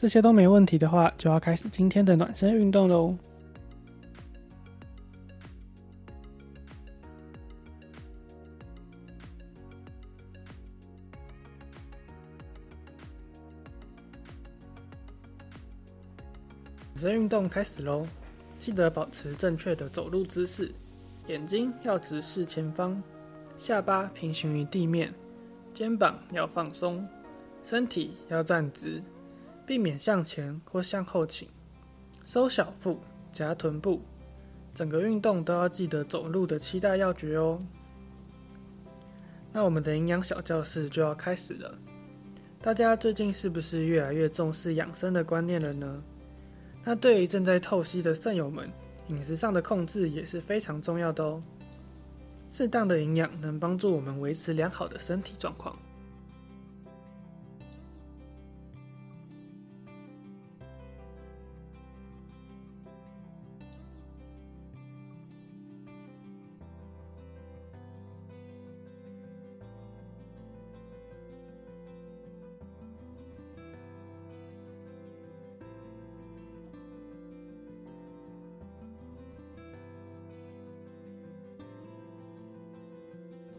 这些都没问题的话，就要开始今天的暖身运动喽。暖身运动开始喽！记得保持正确的走路姿势，眼睛要直视前方，下巴平行于地面，肩膀要放松，身体要站直。避免向前或向后倾，收小腹，夹臀部，整个运动都要记得走路的七大要诀哦。那我们的营养小教室就要开始了。大家最近是不是越来越重视养生的观念了呢？那对于正在透析的肾友们，饮食上的控制也是非常重要的哦。适当的营养能帮助我们维持良好的身体状况。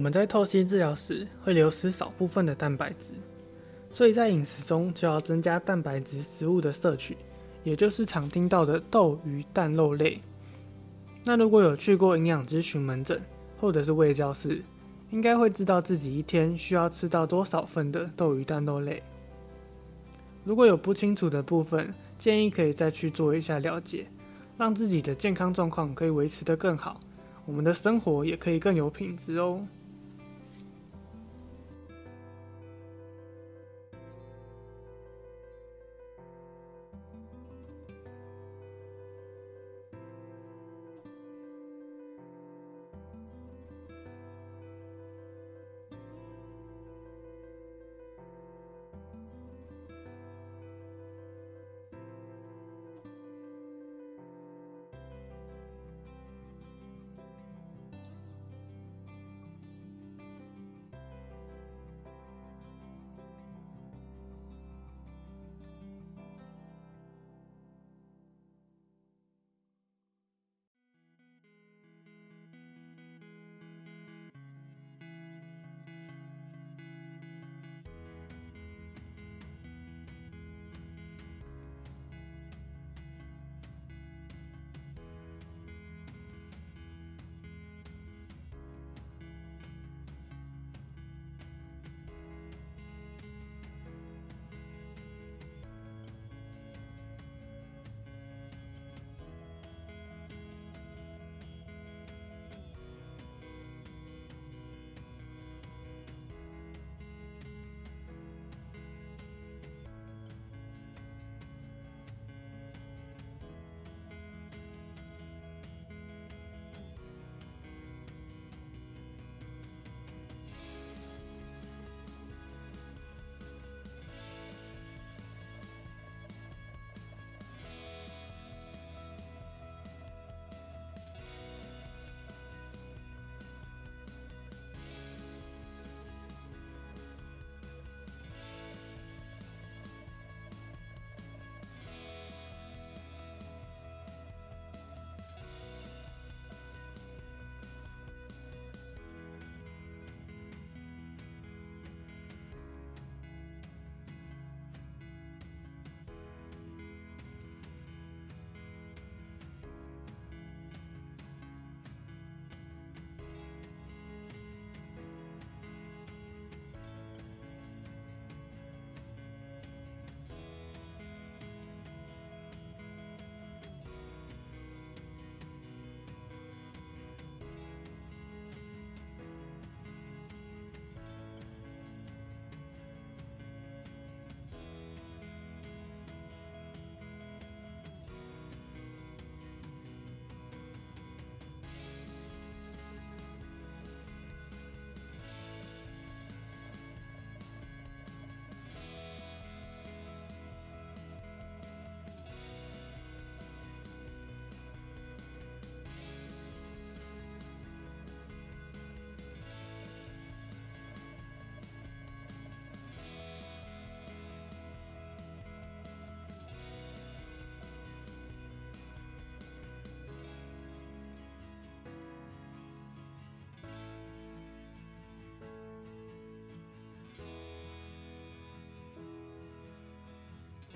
我们在透析治疗时会流失少部分的蛋白质，所以在饮食中就要增加蛋白质食物的摄取，也就是常听到的豆、鱼、蛋、肉类。那如果有去过营养咨询门诊或者是胃教室，应该会知道自己一天需要吃到多少份的豆、鱼、蛋、肉类。如果有不清楚的部分，建议可以再去做一下了解，让自己的健康状况可以维持得更好，我们的生活也可以更有品质哦。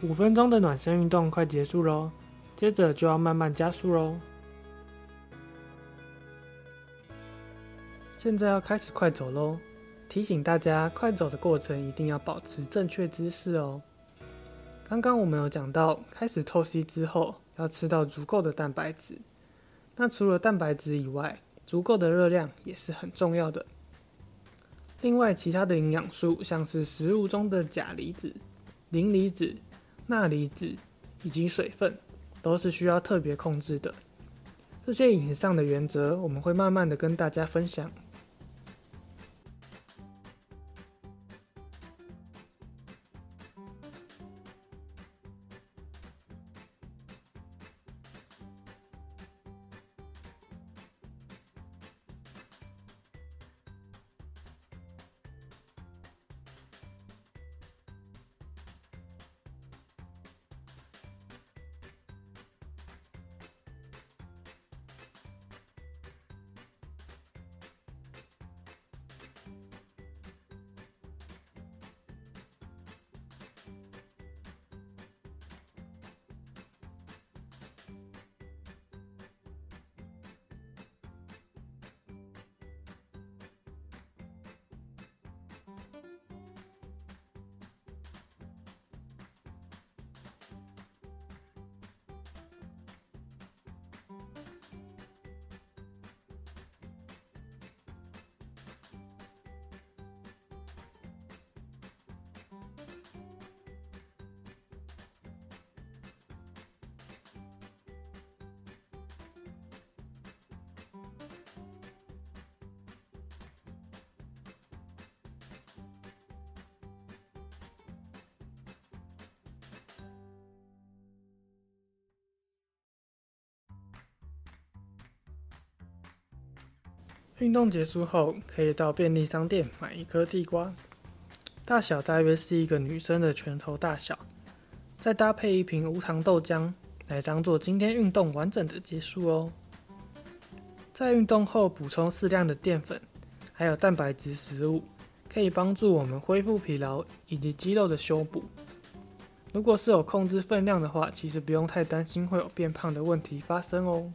五分钟的暖身运动快结束喽，接着就要慢慢加速喽。现在要开始快走喽，提醒大家，快走的过程一定要保持正确姿势哦。刚刚我们有讲到，开始透析之后要吃到足够的蛋白质。那除了蛋白质以外，足够的热量也是很重要的。另外，其他的营养素，像是食物中的钾离子、磷离子、钠离子以及水分，都是需要特别控制的。这些饮食上的原则，我们会慢慢的跟大家分享。运动结束后，可以到便利商店买一颗地瓜，大小大约是一个女生的拳头大小，再搭配一瓶无糖豆浆，来当做今天运动完整的结束哦。在运动后补充适量的淀粉，还有蛋白质食物，可以帮助我们恢复疲劳以及肌肉的修补。如果是有控制分量的话，其实不用太担心会有变胖的问题发生哦。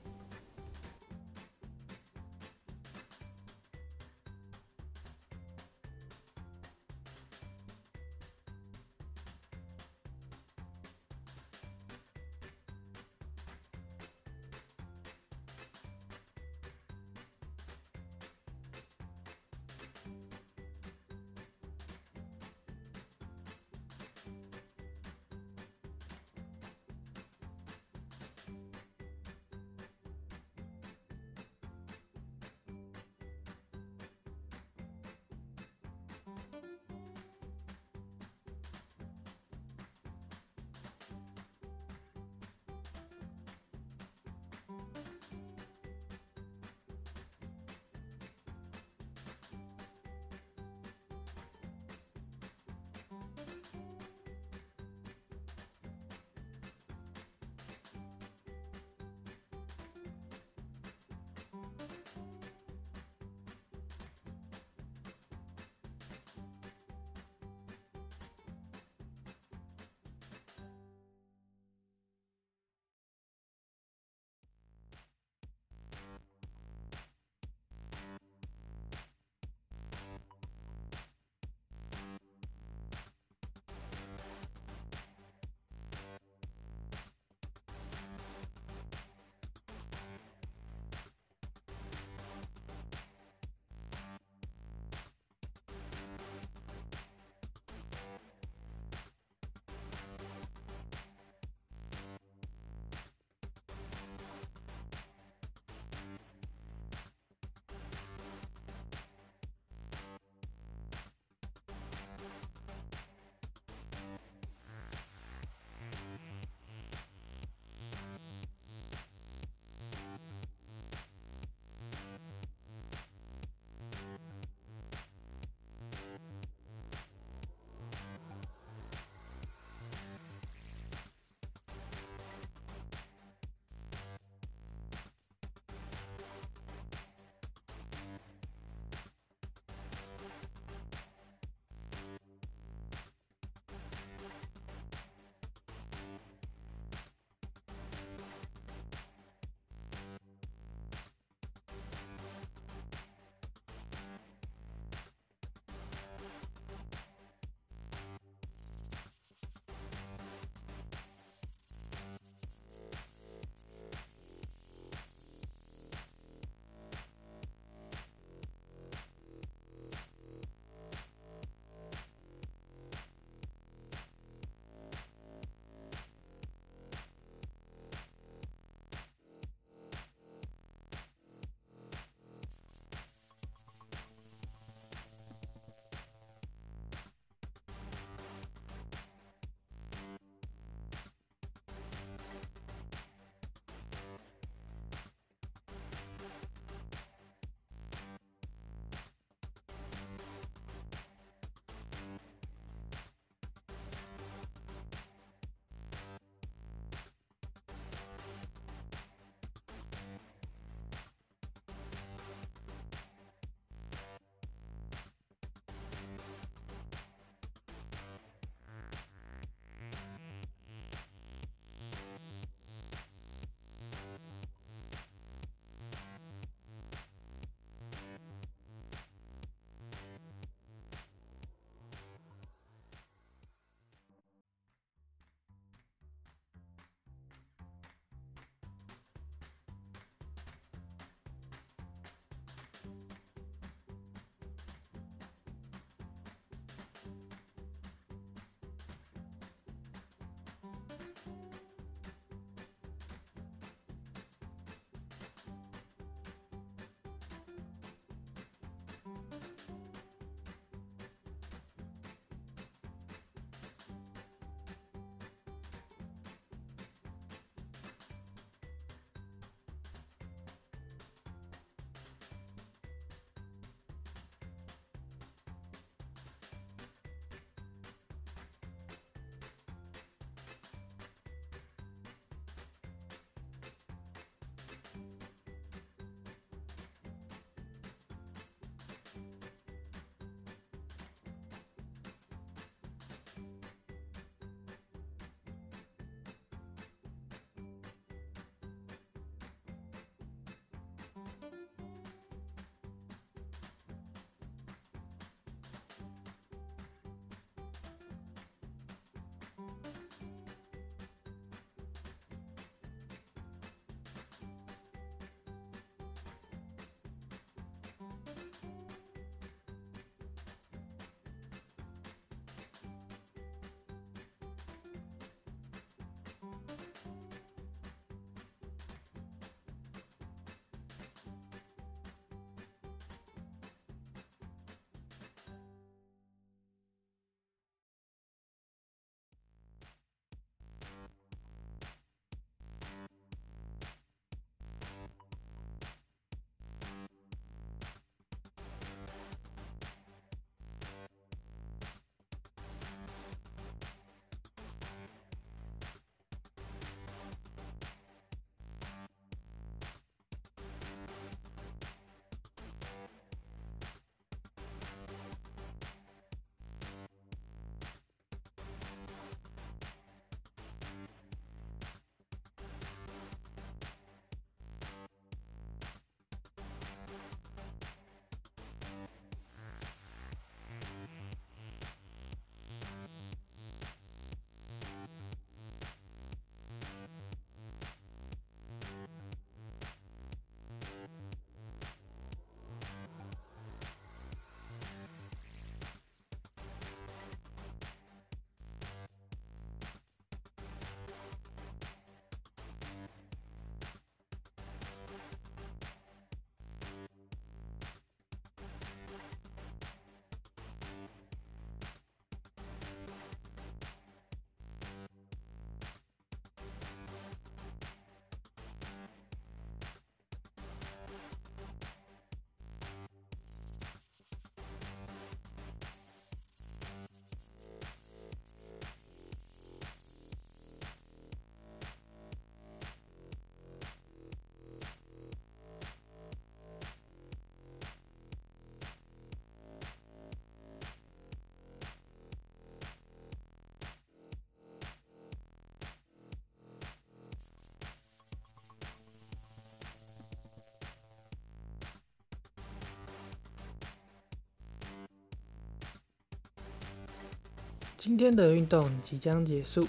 今天的运动即将结束，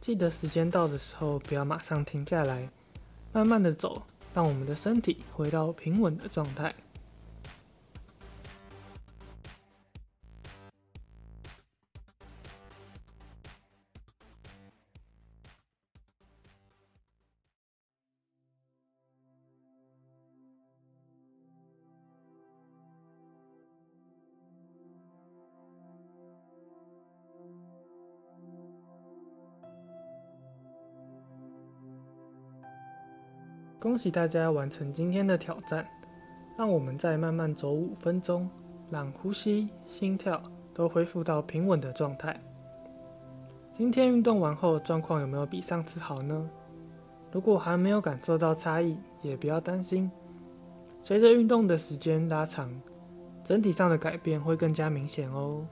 记得时间到的时候不要马上停下来，慢慢的走，让我们的身体回到平稳的状态。恭喜大家完成今天的挑战，让我们再慢慢走五分钟，让呼吸、心跳都恢复到平稳的状态。今天运动完后状况有没有比上次好呢？如果还没有感受到差异，也不要担心，随着运动的时间拉长，整体上的改变会更加明显哦。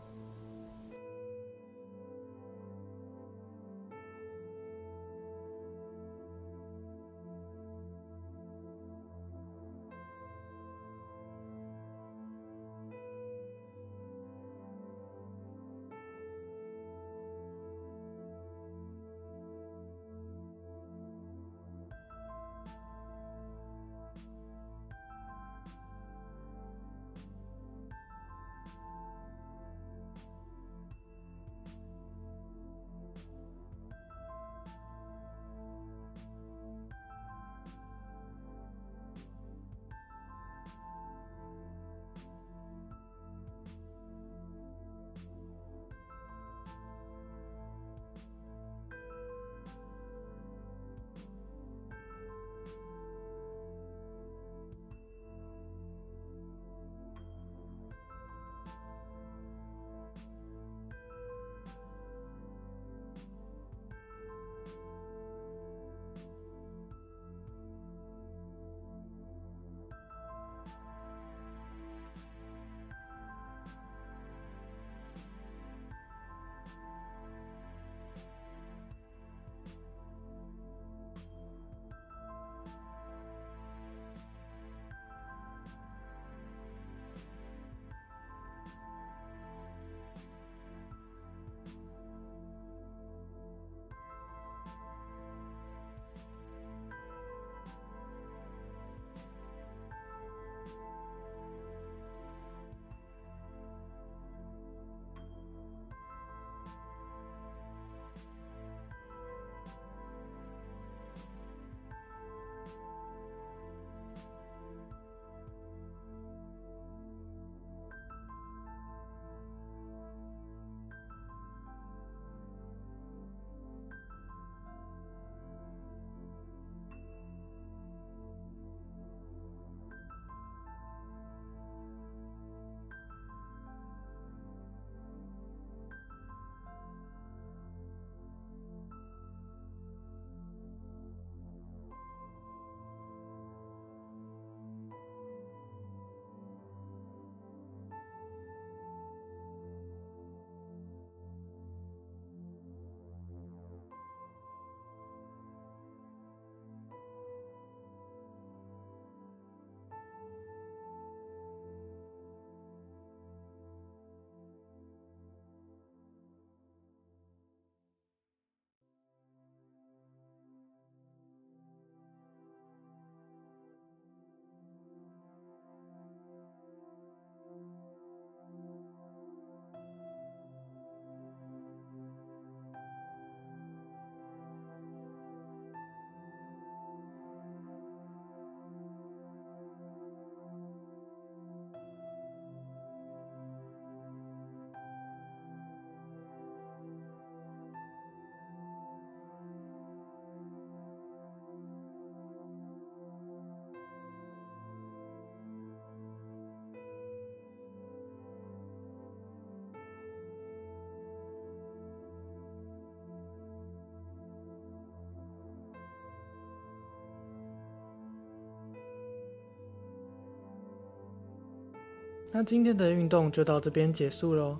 那今天的运动就到这边结束喽。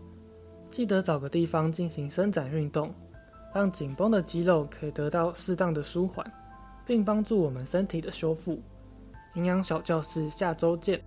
记得找个地方进行伸展运动，让紧绷的肌肉可以得到适当的舒缓，并帮助我们身体的修复。营养小教室下周见。